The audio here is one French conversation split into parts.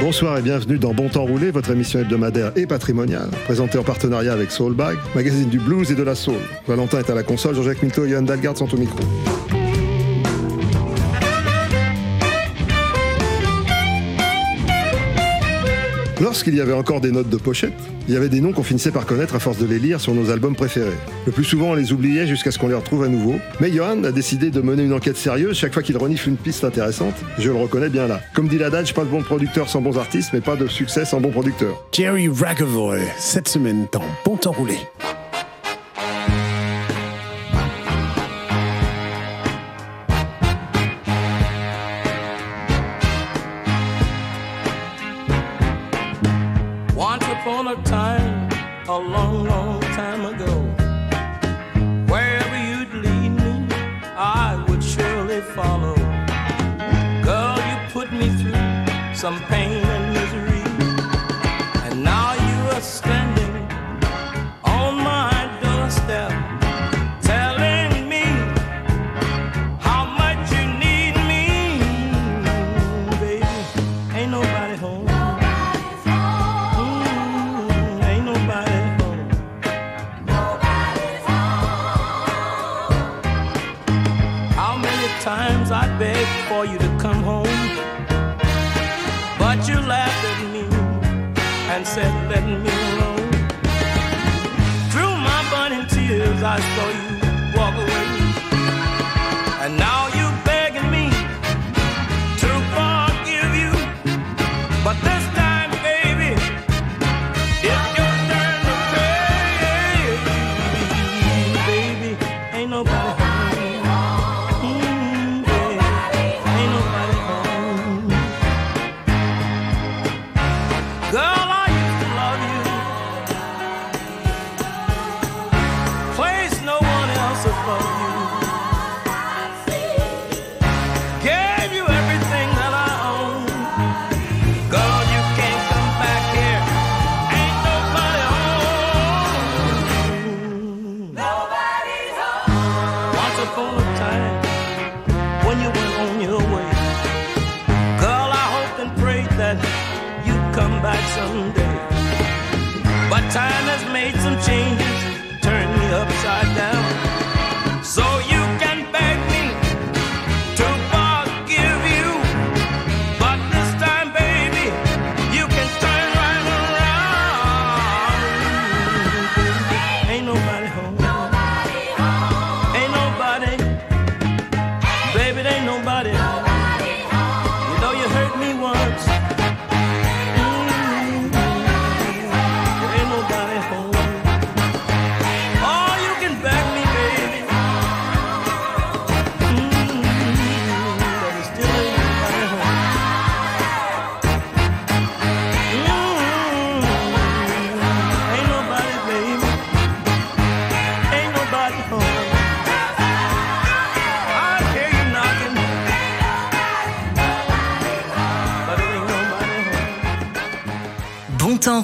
Bonsoir et bienvenue dans Bon Temps Roulé, votre émission hebdomadaire et patrimoniale, présentée en partenariat avec Soulbag, magazine du blues et de la soul. Valentin est à la console, Jean-Jacques Minto et Johan Dalgarde sont au micro. Lorsqu'il y avait encore des notes de pochette, il y avait des noms qu'on finissait par connaître à force de les lire sur nos albums préférés. Le plus souvent, on les oubliait jusqu'à ce qu'on les retrouve à nouveau. Mais Johan a décidé de mener une enquête sérieuse chaque fois qu'il renifle une piste intéressante. Je le reconnais bien là. Comme dit l'adage, pas de bons producteurs sans bons artistes, mais pas de succès sans bons producteurs. Jerry Ragavoy, cette semaine dans Bon Temps Roulé. Some pain estoy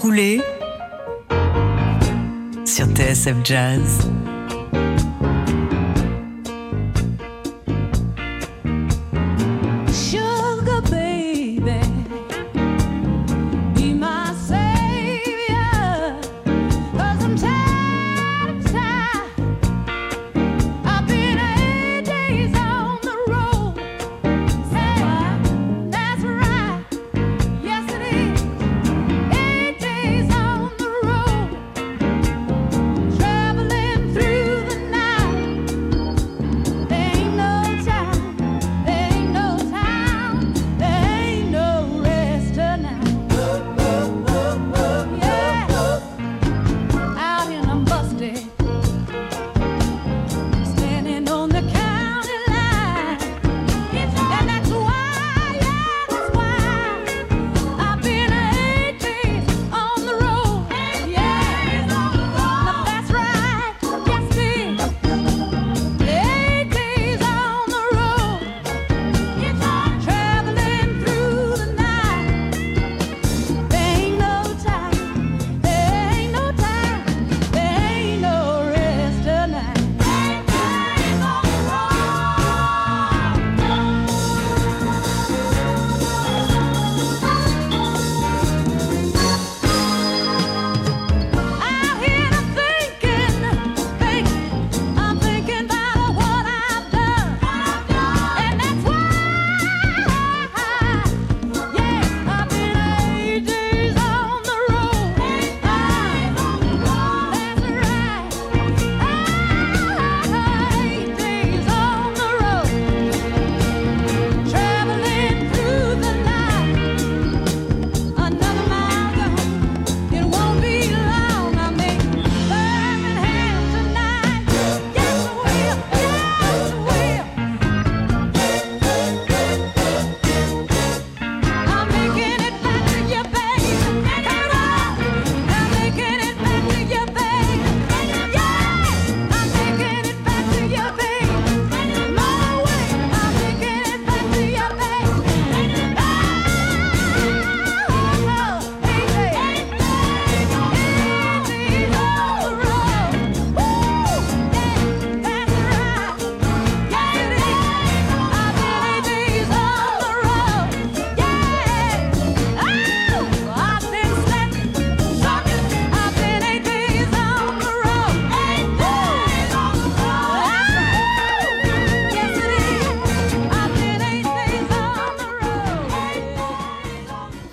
roulé sur TSF Jazz.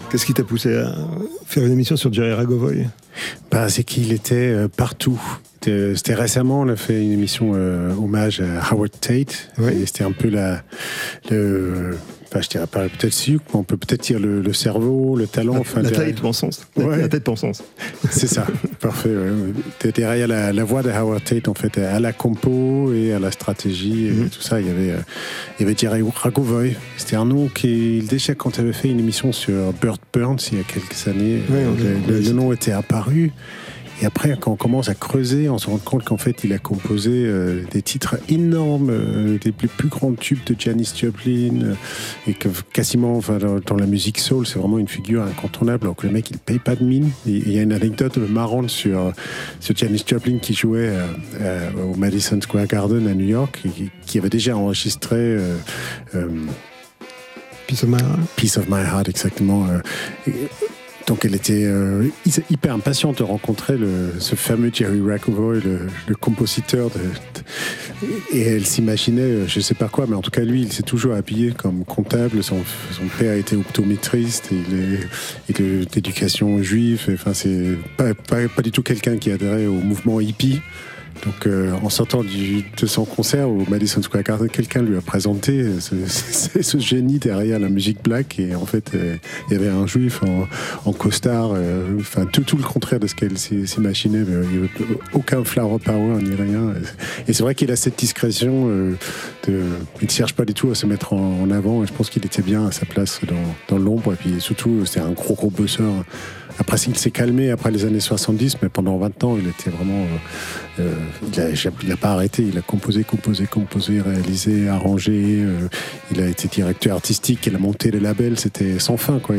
Qu'est-ce qui t'a poussé à faire une émission sur Jerry Ragovoy? Bah, c'est qu'il était euh, partout. C'était récemment, on a fait une émission euh, hommage à Howard Tate. Oui. Et c'était un peu la, le, enfin, je dirais pas peut-être mais on peut peut-être dire le, le cerveau, le talent. enfin, La derrière- tête pensance. La, Ouais. la tête pensance. C'est ça, parfait. ouais. Derrière la, la voix de Howard Tate, en fait, à la compo et à la stratégie et Mhm. tout ça, il y avait, euh, il y avait Jerry Ragovoy. C'était un nom qui, déjà, quand tu avais fait une émission sur Burt Burns il y a quelques années, Ouais, euh, le nom était apparu. Et après, quand on commence à creuser, on se rend compte qu'en fait, il a composé euh, des titres énormes, euh, des plus, plus grands tubes de Janis Joplin, euh, et que quasiment, enfin, dans, dans la musique soul, c'est vraiment une figure incontournable. Que le mec, il paye pas de mine. Il y a une anecdote marrante sur, sur Janis Joplin qui jouait euh, au Madison Square Garden à New York, et qui, avait déjà enregistré. Peace of my heart. Piece of My Heart, exactement. et, donc elle était euh, hy- hyper impatiente de rencontrer le, ce fameux Jerry Rakovoy, le, le compositeur. De, et elle s'imaginait, euh, je sais pas quoi, mais en tout cas lui, il s'est toujours habillé comme comptable. Son, son père était optométriste, et il est, il est d'éducation juive. Enfin, c'est pas, pas, pas du tout quelqu'un qui adhérait au mouvement hippie. Donc, euh, en sortant du- de son concert au Madison Square Garden, quelqu'un lui a présenté euh, ce, ce- ce génie derrière la musique black. Et en fait, euh, il y avait un juif en, en costard. euh, Enfin, tout, tout le contraire de ce qu'elle s'imaginait. mais Il n'y avait aucun flower power ni rien. Et c'est vrai qu'il a cette discrétion. euh, de, il ne cherche pas du tout à se mettre en, en avant. Et je pense qu'il était bien à sa place dans, dans l'ombre. Et puis surtout, c'était un gros, gros bosseur. Après, il s'est calmé après les années 70, mais pendant 20 ans, il était vraiment. euh, euh, il n'a pas arrêté. Il a composé, composé, composé, réalisé, arrangé. euh, il a été directeur artistique. Il a monté le label. C'était sans fin. quoi.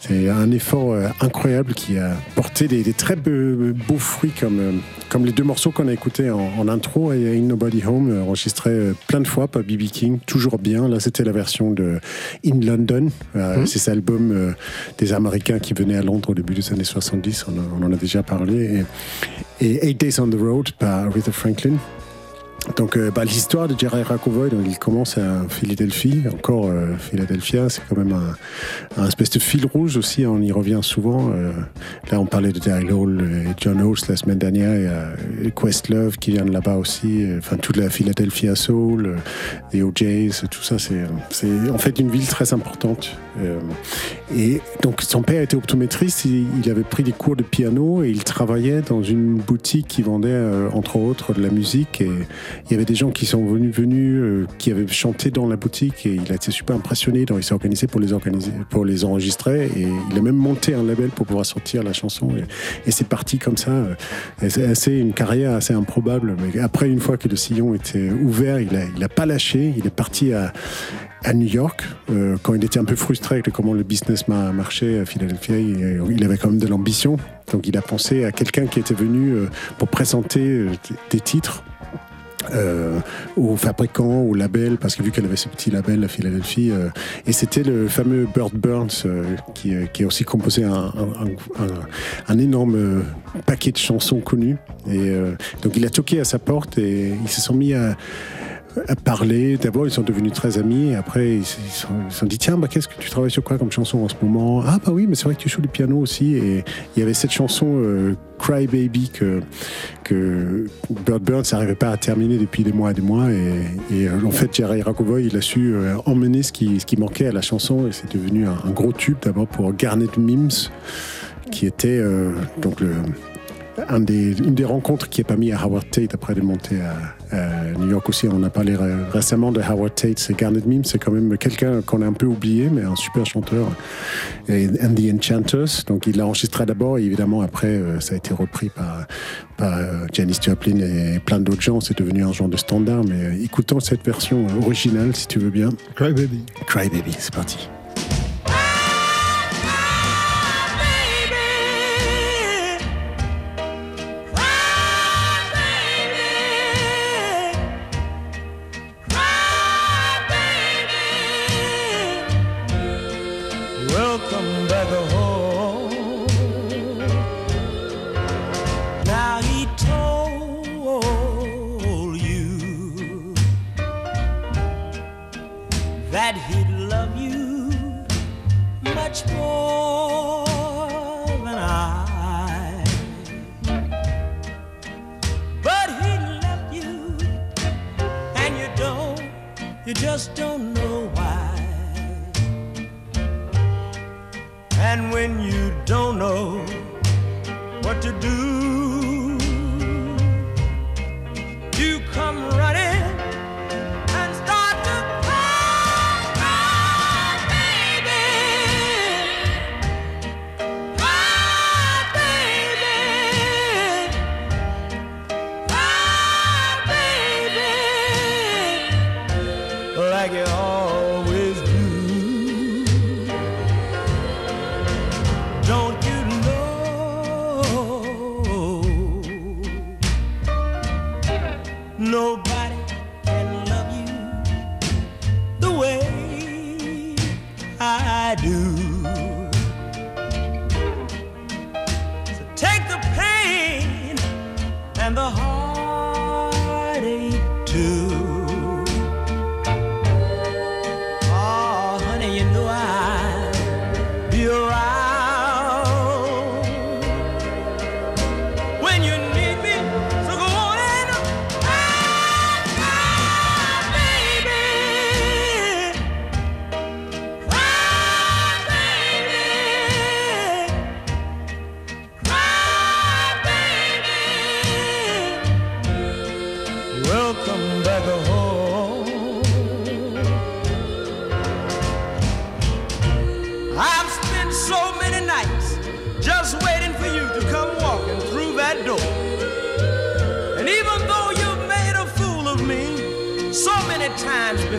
C'est un effort incroyable qui a porté des, des très be- beaux fruits comme, comme les deux morceaux qu'on a écoutés en, en intro. Et Ain't Nobody Home, enregistré plein de fois par B.B. King, toujours bien. Là, c'était la version de In London. Euh, C'est cet album des Américains qui venaient à Londres début des années 70. On, en- a déjà parlé. Et, et Eight Days on the Road par Aretha Franklin. Donc, euh, bah, l'histoire de Jerry Rakovoy, donc, il commence à Philadelphie. Encore euh, Philadelphia, c'est quand même un, espèce de fil rouge aussi. On y revient souvent. Euh, là, on parlait de Daryl Hall et John Holmes la semaine dernière. Il y a Questlove qui vient de là-bas aussi. Euh, Enfin, toute la Philadelphia Soul, euh, les OJs, tout ça. C'est en fait une ville très importante. Euh, et donc, son père était optométriste. Il, avait pris des cours de piano et il travaillait dans une boutique qui vendait, euh, entre autres, de la musique. Et il y avait des gens qui sont venus, venus euh, qui avaient chanté dans la boutique et il a été super impressionné. Donc, il s'est organisé pour les enregistrer et il a même monté un label pour pouvoir sortir la chanson. Et, c'est parti comme ça. C'est une carrière assez improbable. Mais après, une fois que le sillon était ouvert, il a, il a pas lâché. Il est parti à à New York, euh, quand il était un peu frustré avec comment le business ma- marchait à Philadelphia, il, il avait quand même de l'ambition. Donc il a pensé à quelqu'un qui était venu euh, pour présenter euh, des titres euh, aux fabricants, aux labels, parce que vu qu'elle avait ce petit label à Philadelphie, euh, et c'était le fameux Burt Burns euh, qui, euh, qui a aussi composé un, un- un- un- énorme euh, paquet de chansons connues. Et euh, donc il a toqué à sa porte et ils se sont mis à parler. D'abord, ils sont devenus très amis. Et après, ils se sont, dit Tiens, bah, qu'est-ce que tu travailles sur quoi comme chanson en ce moment? Ah, bah oui, mais c'est vrai que tu joues du piano aussi. Et il y avait cette chanson euh, Cry Baby que, que Bird Burns n'arrivait pas à terminer depuis des mois et des mois. Et, euh, en fait, Jerry Rakovoy, il a su euh, emmener ce qui, ce qui manquait à la chanson. Et c'est devenu un, gros tube d'abord pour Garnet Mims, qui était donc le un des, une des rencontres qui est pas mis à Howard Tate après de monter à, à New York aussi. On a parlé ré- récemment de Howard Tate. C'est Garnet Mims, c'est quand même quelqu'un qu'on a un peu oublié, mais un super chanteur. Et And the Enchanters. Donc il l'a enregistré d'abord et évidemment après euh, ça a été repris par, par euh, Janis Joplin et plein d'autres gens. C'est devenu un genre de standard. Mais euh, écoutons cette version originale si tu veux bien. Cry Baby. Cry Baby, c'est parti. you just don't know why. And when you don't know what to do,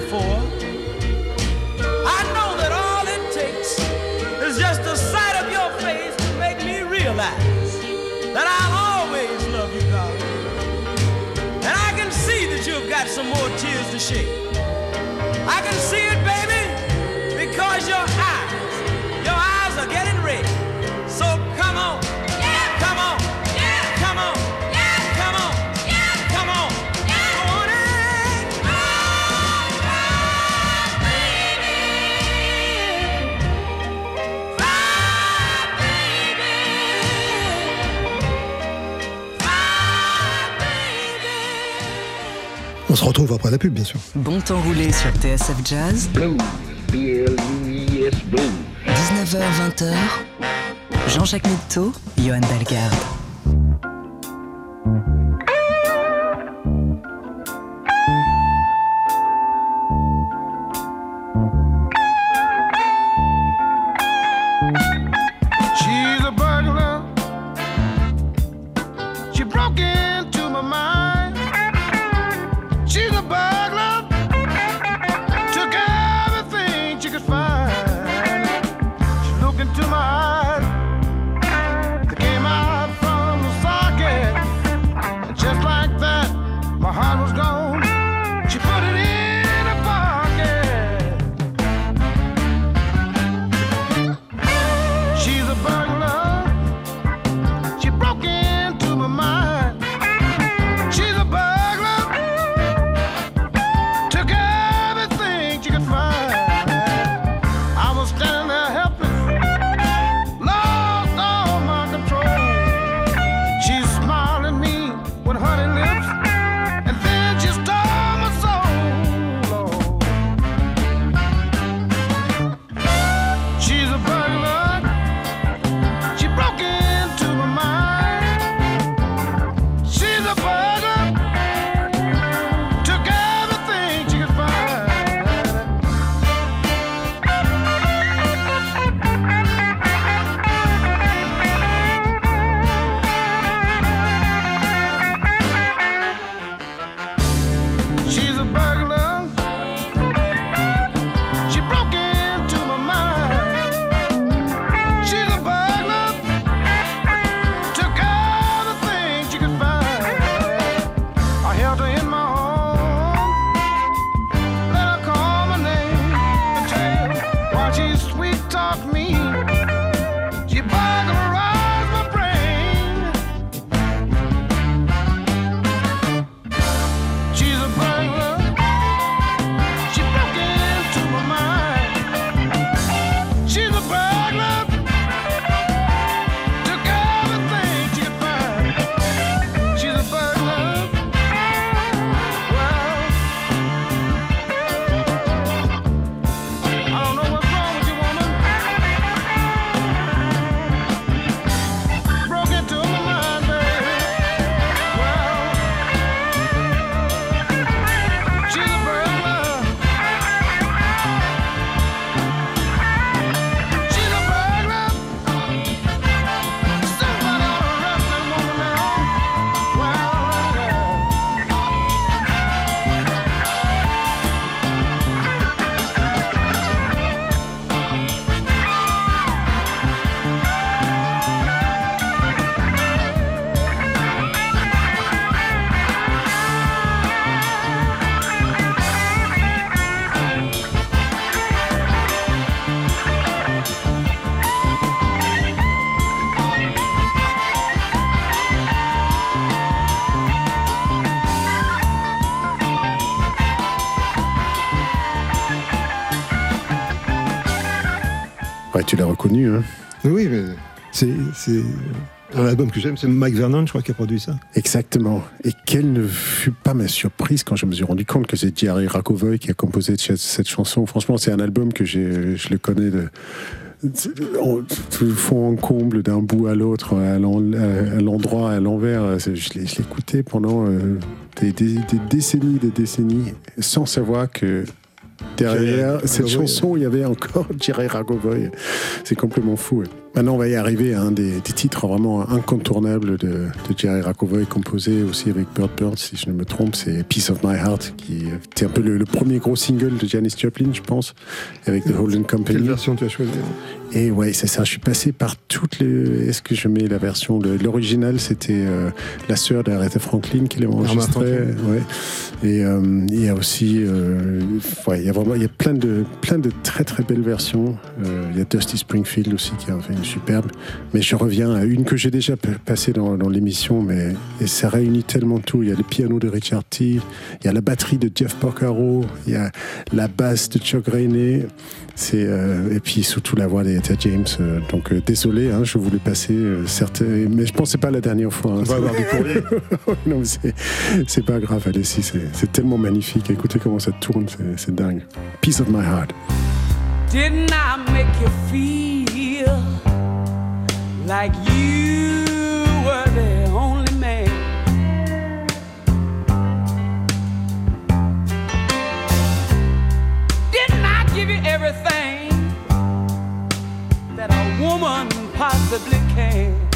before. retrouve après la pub, bien sûr. Bon temps roulé sur TSF Jazz. 19h-20h. Jean-Jacques Mitteau, Johan Dalgarde. Hein Oui, mais c'est un album que j'aime. C'est Mike Vernon, je crois, qui a produit ça. Exactement. Et quelle ne fut pas ma surprise quand je me suis rendu compte que c'est Jerry Rakovoy qui a composé cette chanson. Franchement, c'est un album que je le connais de, fond en comble, d'un bout à l'autre, à l'en- à l'endroit, à l'envers. C'est- Je l'ai je l'ai écouté pendant euh, des, des- des décennies, des décennies, sans savoir que derrière cette chanson, il y avait encore Jerry Rakovoy. C'est complètement fou. ouais. Maintenant, on va y arriver à un des, des titres vraiment incontournables de, de Jerry Rakovoy, composé aussi avec Bird Bird, si je ne me trompe. C'est Piece of My Heart, qui était un peu le, le premier gros single de Janis Joplin, je pense, avec The Holden Quelle Company. version tu as choisi Et ouais, c'est ça. Je suis passé par toutes les. Est-ce que je mets la version de l'original C'était euh, la sœur d'Aretha Franklin qui l'a enregistré. Franklin. Ouais. Et euh, il y a aussi, euh, ouais, il y a vraiment, il y a plein de, plein de très très belles versions. Il y a Dusty Springfield aussi qui a fait une superbe. Mais je reviens à une que j'ai déjà passée dans, dans l'émission, mais et ça réunit tellement tout. Il y a le piano de Richard T, il y a la batterie de Jeff Porcaro, il y a la basse de Chuck Rainey. C'est euh, et puis surtout la voix d'Etta James. euh, donc euh, désolé, hein, je voulais passer euh, certains, mais je c'est pas la dernière fois. hein, On va c'est- avoir du courrier. non, mais c'est, pas grave, allez, si, c'est, tellement magnifique. Écoutez comment ça tourne, c'est, c'est dingue. Piece of my heart. Didn't I make you feel like you were the only man? Didn't I give you everything that a woman possibly can?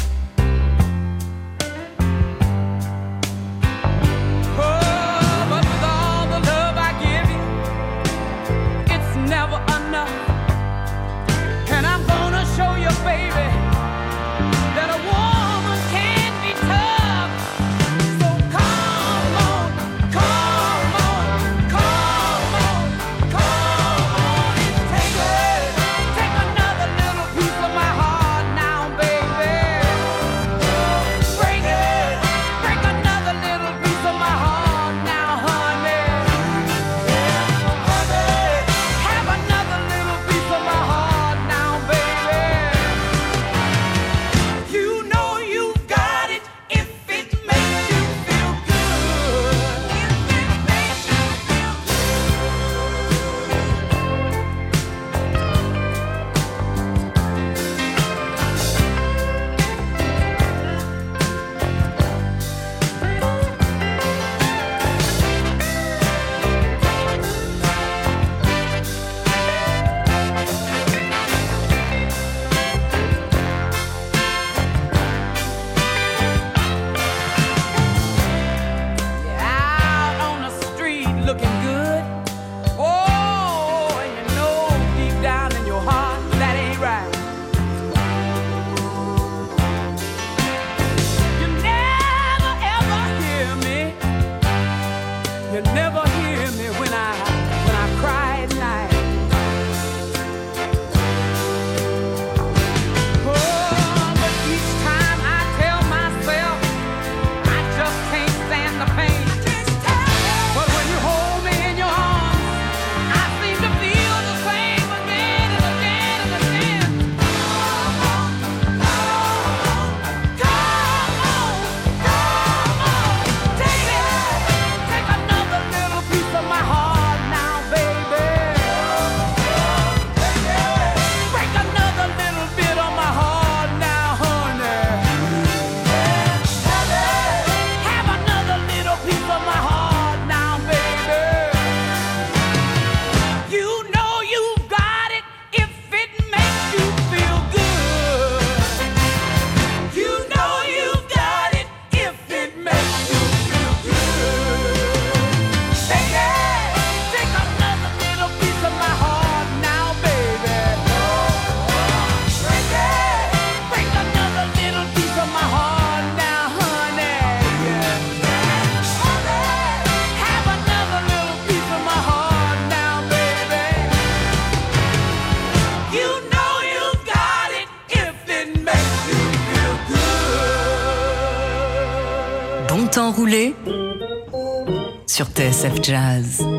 Jazz.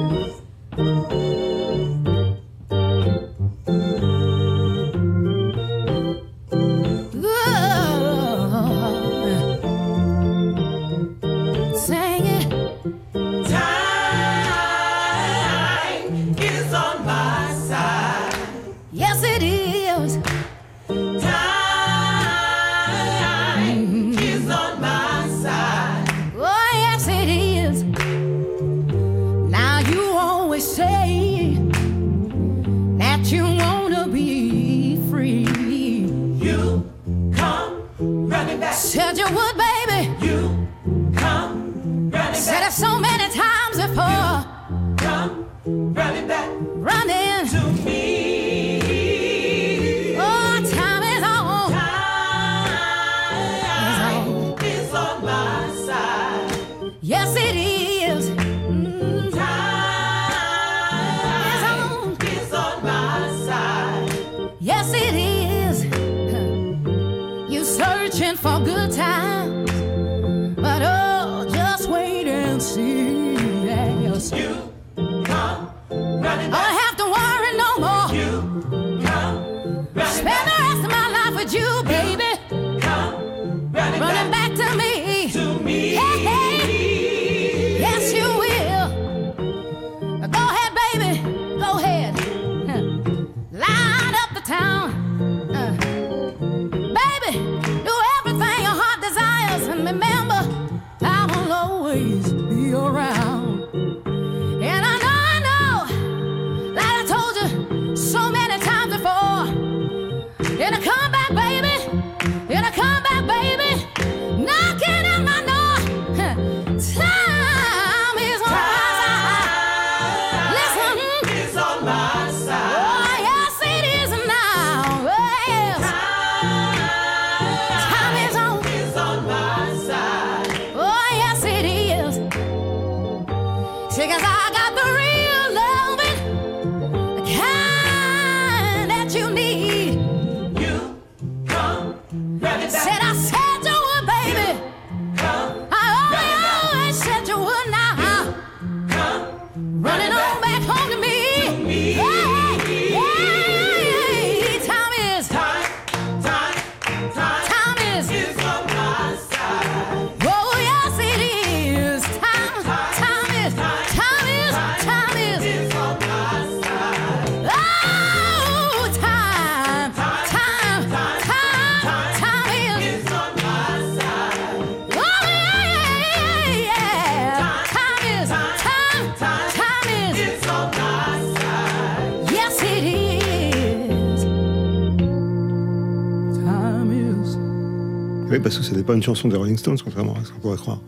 Oui, parce que ce n'est pas une chanson des Rolling Stones, contrairement à ce qu'on pourrait croire.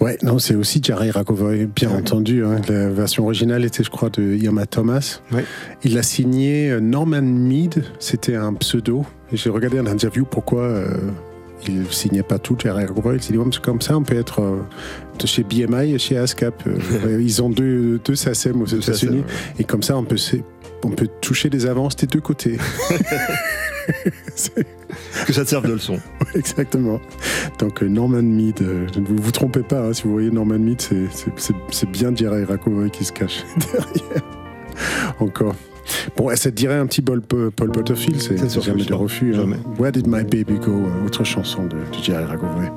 Ouais, non, c'est aussi Jerry Racovoy, bien ah entendu. Hein, la version originale était, je crois, de Irma Thomas. Il a signé euh, Norman Mead, c'était un pseudo. J'ai regardé un interview pourquoi euh, il signait pas tout Jerry Racovoy. Il s'est dit, comme ça, on peut être euh, de chez BMI et chez ASCAP. Euh, ils ont deux, deux SACEM aux États-Unis. Et comme ça, on peut, on peut toucher des avances des deux côtés. que ça te serve de leçon. Exactement. Donc euh, Norman Mead, euh, vous vous trompez pas, hein, si vous voyez Norman Mead, c'est bien Jerry Rakovoy qui se cache derrière. Encore. Bon, ça te dirait un petit Paul, Paul Butterfield, c'est jamais de refus. Hein. Where did my baby go euh, Autre chanson de, de Jerry Rakovoy.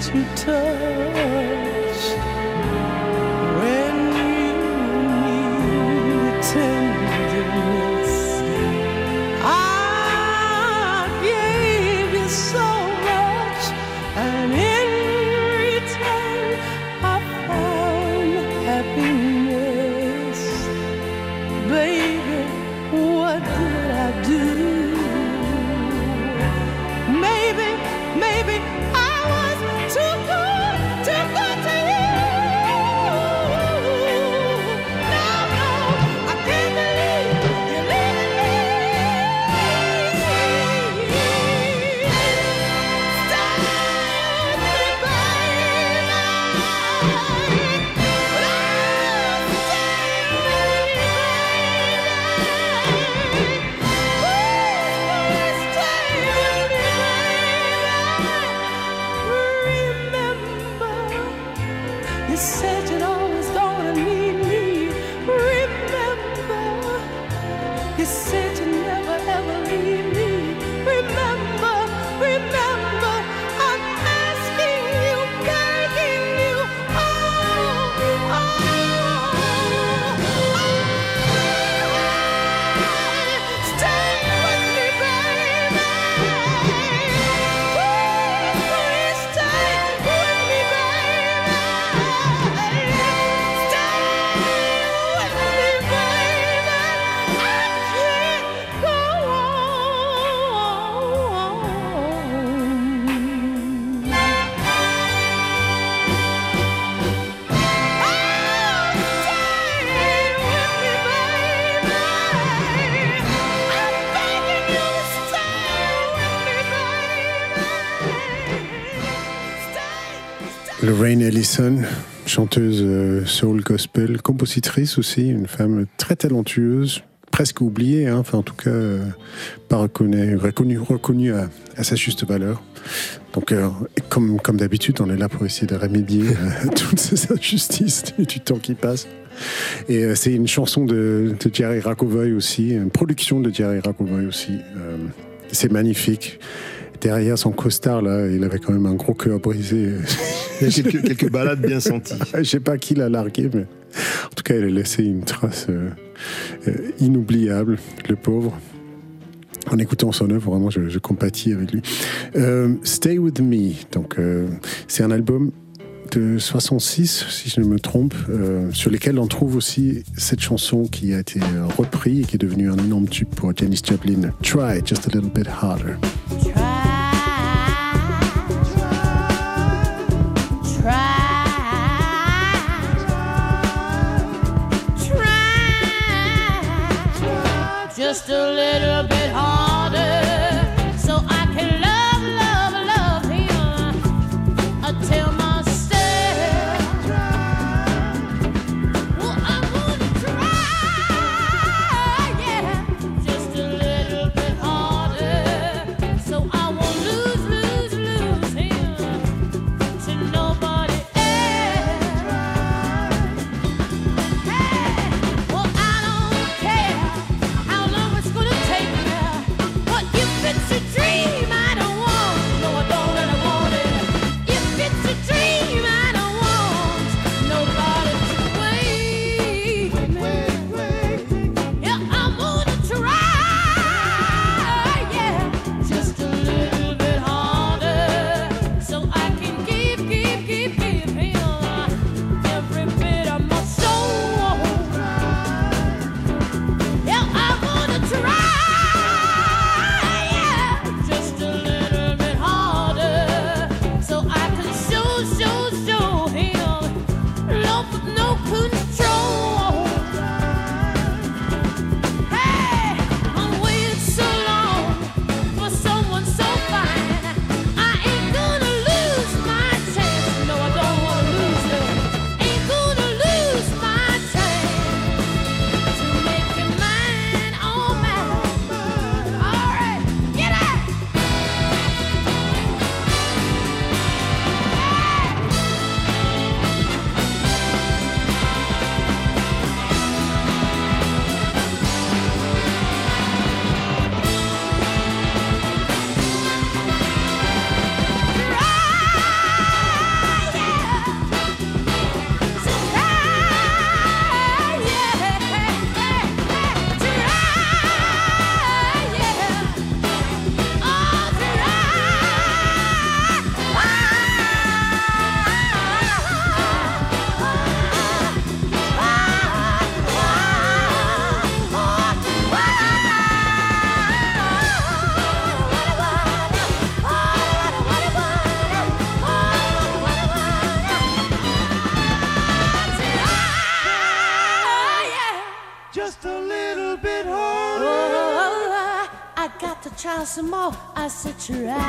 touch Lorraine Ellison, chanteuse euh, soul gospel, compositrice aussi, une femme très talentueuse, presque oubliée, hein, enfin en tout cas euh, pas reconnue, reconnue, reconnue à, sa juste valeur. Donc euh, comme, comme d'habitude, on est là pour essayer de remédier à toutes ces injustices du, temps qui passe. Et euh, c'est une chanson de, de Jerry aussi, une production de Jerry Rakovoy aussi. Euh, c'est magnifique. Derrière son costard, là, il avait quand même un gros cœur brisé. Il y a quelques, quelques balades bien senties. Je sais pas qui l'a largué, mais en tout cas, il a laissé une trace euh, euh, inoubliable, le pauvre. En écoutant son œuvre, vraiment, je, je compatis avec lui. Euh, Stay With Me, donc euh, c'est un album de 66, si je ne me trompe, euh, sur lesquels on trouve aussi cette chanson qui a été reprise et qui est devenue un énorme tube pour Janis Joplin. Try just a little bit harder. Just a little bit harder, Try.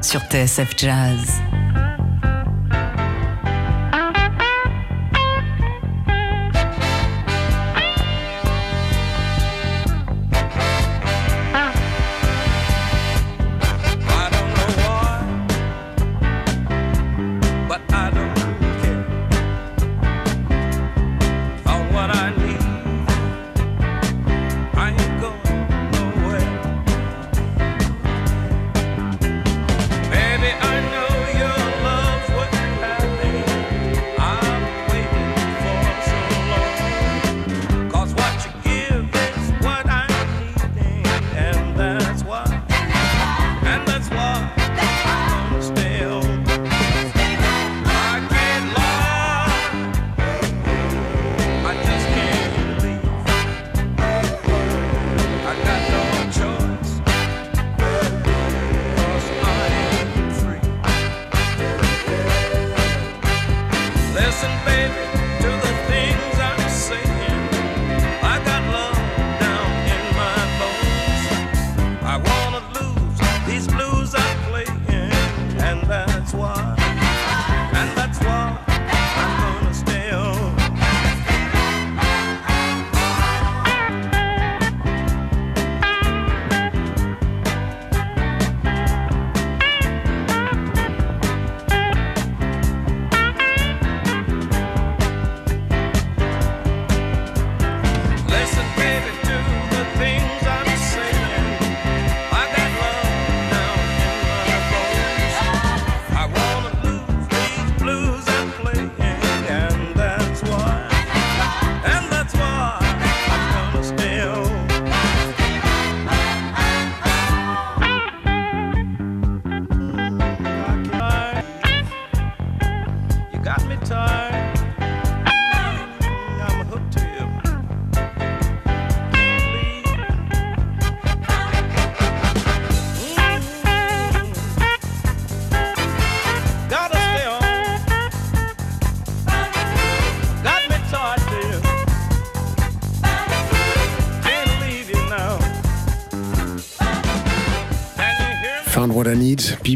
Sur TSF Jazz.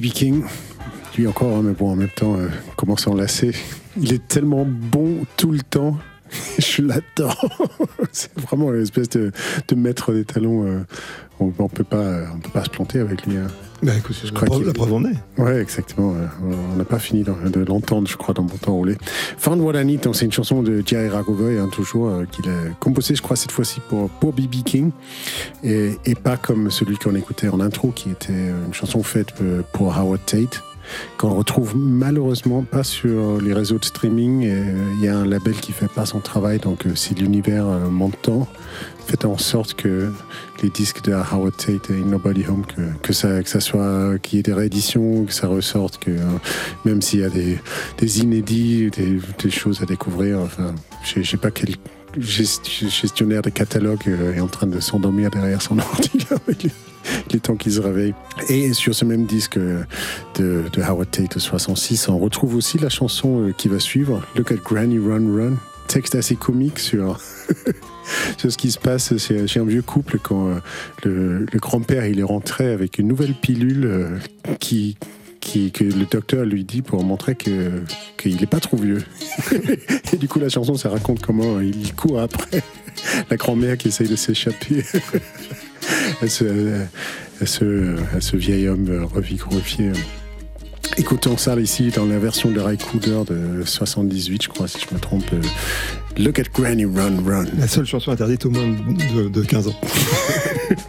BB King. Lui encore, hein, mais bon, en même temps, euh, comment s'en lasser Il est tellement bon tout le temps. Je l'adore. C'est vraiment une espèce de, de maître des talons. euh, on, on peut pas, on peut pas se planter avec lui. hein. Bah écoute, Je la, crois preuve, qu'il- la preuve en est. Ouais, exactement. On n'a pas fini de, de l'entendre, je crois, dans Bon Temps Roulé. Found What I Need, donc c'est une chanson de Jerry Ragovoy, hein, toujours, euh, qu'il a composée, je crois, cette fois-ci pour, pour B.B. King, et, et pas comme celui qu'on écoutait en intro, qui était une chanson faite euh, pour Howard Tate, qu'on retrouve malheureusement pas sur les réseaux de streaming. euh, Il y a un label qui fait pas son travail, donc euh, si l'univers euh, m'entend, faites en sorte que les disques de Howard Tate et Nobody Home, que, ça, que ça soit, qu'il y ait des rééditions, que ça ressorte, que euh, même s'il y a des, inédits, des, choses à découvrir, enfin, je sais pas quel gest- gestionnaire de catalogue euh, est en train de s'endormir derrière son ordi les, les temps qu'il se réveille. Et sur ce même disque euh, de, de Howard Tate de 66, on retrouve aussi la chanson qui va suivre, Look at Granny Run Run, texte assez comique sur sur ce qui se passe chez, un vieux couple quand euh, le, grand-père il est rentré avec une nouvelle pilule euh, qui, qui, que le docteur lui dit pour montrer que qu'il n'est pas trop vieux. Et du coup la chanson ça raconte comment il court après la grand-mère qui essaye de s'échapper. à, ce, à, ce, vieil homme revigourifié. Écoutons ça ici dans la version de Ray Cooder de 78, je crois, si je me trompe. euh, Look at Granny Run Run. La seule chanson interdite au moins de, de 15 ans.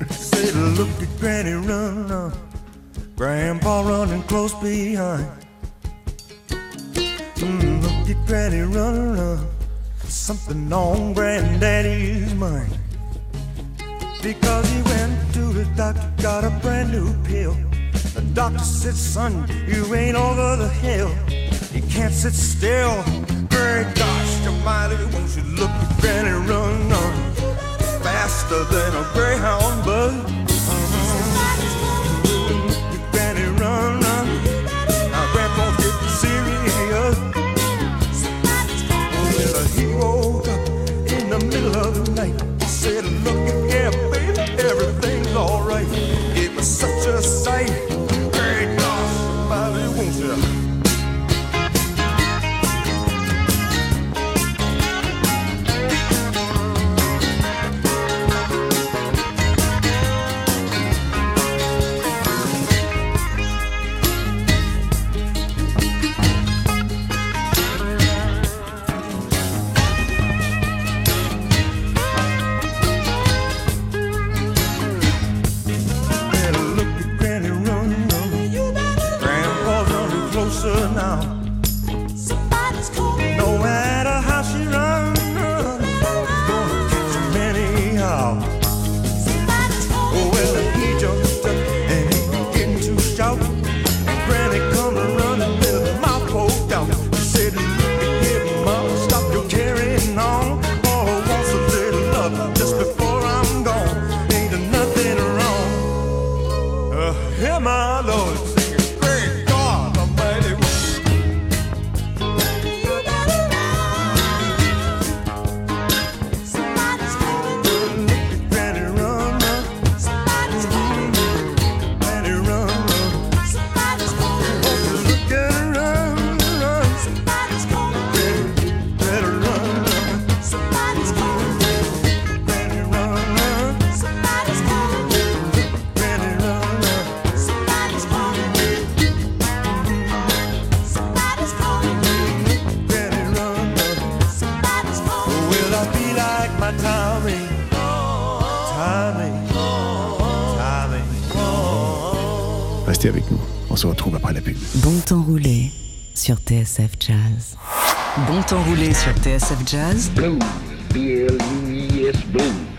Say, look at Granny run, run. Grandpa running close behind. Mm, look at Granny run, run. Something on Granddaddy's mind. Because he went to the doctor, got a brand new pill. Doctor said, son, you ain't over the hill. You can't sit still. Great gosh, almighty, won't you look at Granny run, run. Faster than a greyhound bud. Run, run. Now Grandpa's getting serious. Well, he woke up in the middle of the night. Said, look TSF Jazz. Bon temps roulé sur TSF Jazz, Blues.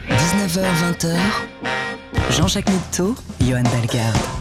19h-20h. Jean-Jacques Mitteau, Johan Dalgarde.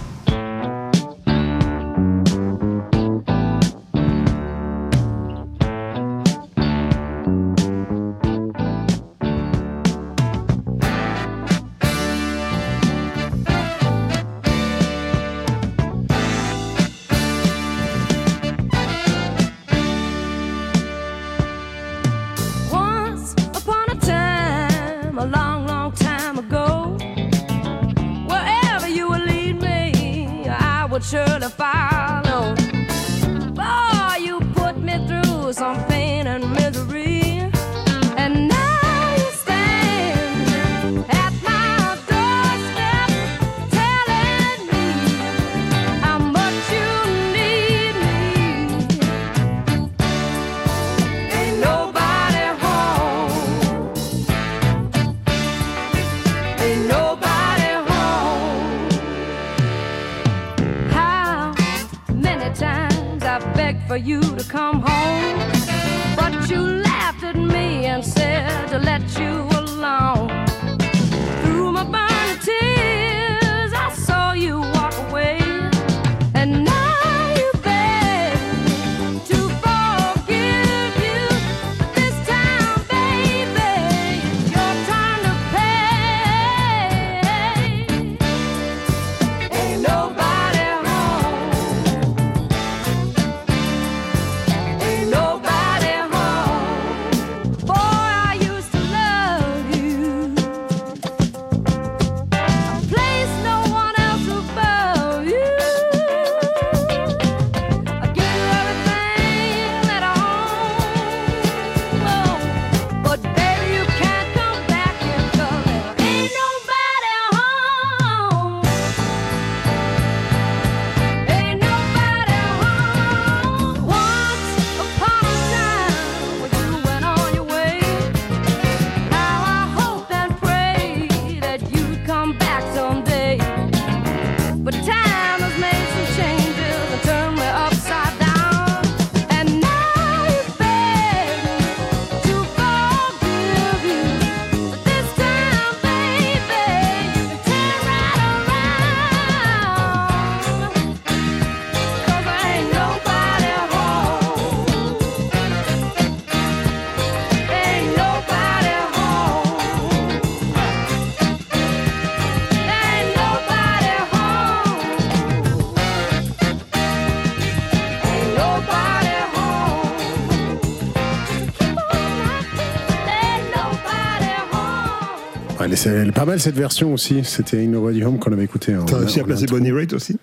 Ouais, elle est- elle est pas mal cette version aussi. C'était Ain't Nobody Home qu'on avait écouté. T'as réussi à placer. Bonnie Raitt aussi?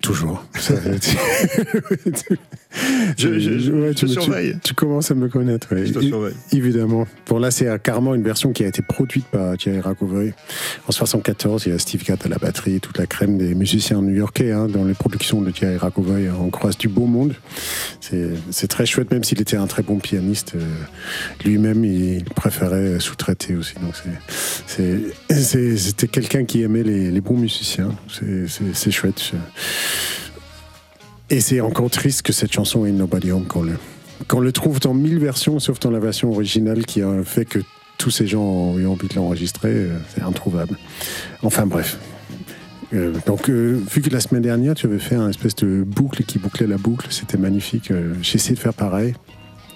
Toujours. Je- je- je- Ouais, tu, tu- surveille. Tu, commences à me connaître. ouais. Je te surveille. Évidemment. Bon, là, c'est carrément une version qui a été produite par Thierry Racovoy. En 74, il y a Steve Gadd à la batterie, toute la crème des musiciens new-yorkais. hein, dans les productions de Thierry Racovoy, on croise du beau monde. C'est très chouette, même s'il était un très bon pianiste. euh, Lui-même, il préférait sous-traiter aussi. Donc, c'était quelqu'un qui aimait les, les bons musiciens. C'est chouette. Et c'est encore triste que cette chanson Ain't Nobody Home qu'on le, le trouve dans mille versions, sauf dans la version originale qui a fait que tous ces gens ont eu envie de l'enregistrer. euh, C'est introuvable. Enfin bref. Euh, donc, euh, vu que la semaine dernière, tu avais fait un espèce de boucle qui bouclait la boucle, c'était magnifique. J'ai essayé de faire pareil.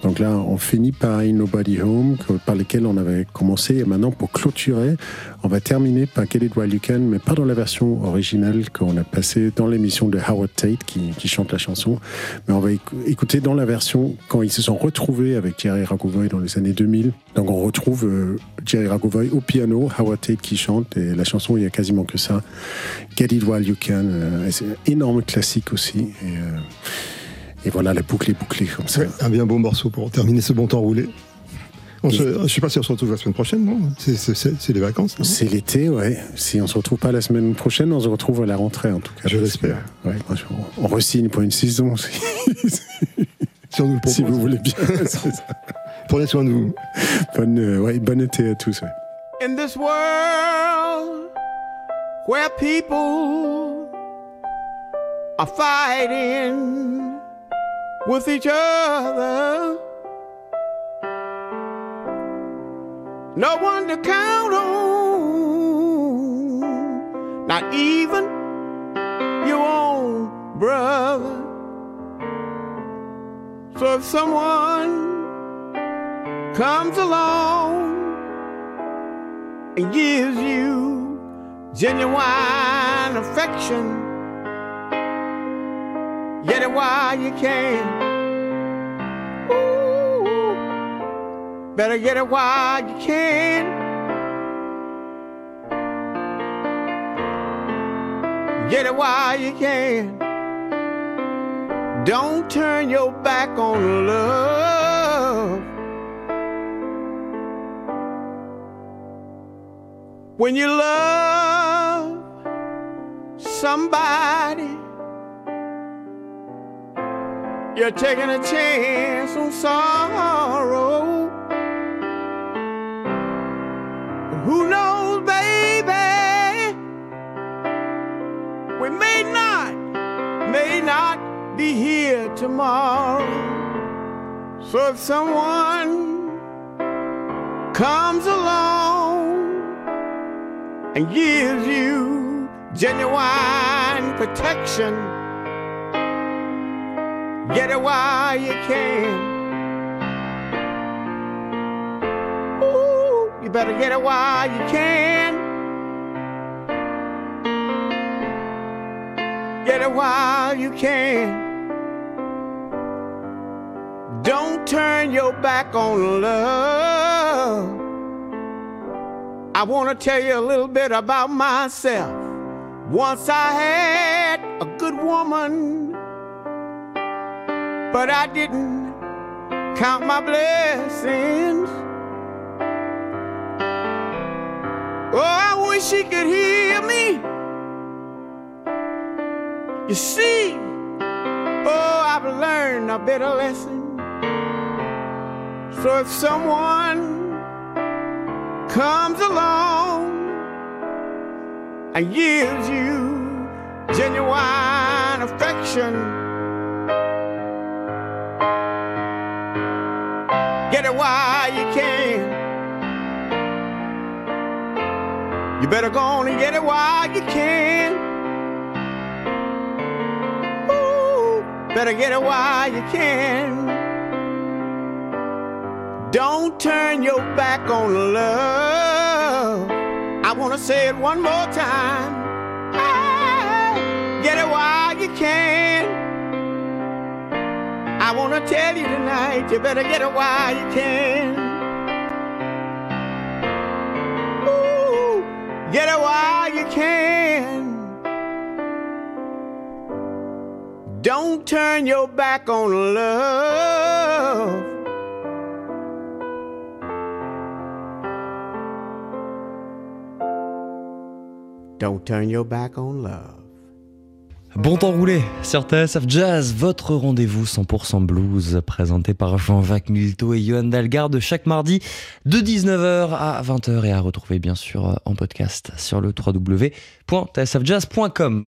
Donc là, on finit par Ain't Nobody Home, par lesquels on avait commencé. Et maintenant, pour clôturer, on va terminer par Get It While You Can, mais pas dans la version originale qu'on a passée dans l'émission de Howard Tate qui, chante la chanson. Mais on va écou- écouter dans la version quand ils se sont retrouvés avec Jerry Ragovoy dans les années 2000. Donc on retrouve euh, Jerry Ragovoy au piano, Howard Tate qui chante, et la chanson, il y a quasiment que ça. Get It While You Can, euh, c'est énorme classique aussi. Euh, et voilà, la boucle est bouclée comme ça. Ouais, un bien beau morceau pour terminer ce bon temps roulé. On se- je sais pas si on se retrouve la semaine prochaine, non? C'est- les vacances, C'est l'été, ouais. Si on se retrouve pas la semaine prochaine, on se retrouve à la rentrée en tout cas. Je l'espère. ouais, on re-signe pour une saison, si, Si on nous le propose. si vous voulez bien. Prenez soin de vous. bonne, euh, ouais, bon été à tous. ouais. In this world where people are fighting with each other, no one to count on, not even your own brother. So if someone comes along and gives you genuine affection. Get it while you can. Ooh, better get it while you can. Get it while you can. Don't turn your back on love. when you love somebody, you're taking a chance on sorrow. Who knows, baby? We may not, may not be here tomorrow. So if someone comes along, and gives you genuine protection. Get it while you can. Ooh, you better get it while you can. Get it while you can. Don't turn your back on love. I want to tell you a little bit about myself. Once I had a good woman, but I didn't count my blessings. Oh, I wish she could hear me. You see, oh, I've learned a better lesson. So if someone comes along and gives you genuine affection. It while you can. You better go on and get it while you can. Ooh, better get it while you can. Don't turn your back on love. I want to say it one more time. Ah, Get it while you can. I want to tell you tonight, you better get it while you can. Ooh, get it while you can. Don't turn your back on love. Don't turn your back on love. Bon temps roulé sur TSF Jazz, votre rendez-vous 100% blues présenté par Jean-Jacques Milteau et Johan Dalgarde chaque mardi de 19h à 20h et à retrouver bien sûr en podcast sur le www.tsfjazz.com.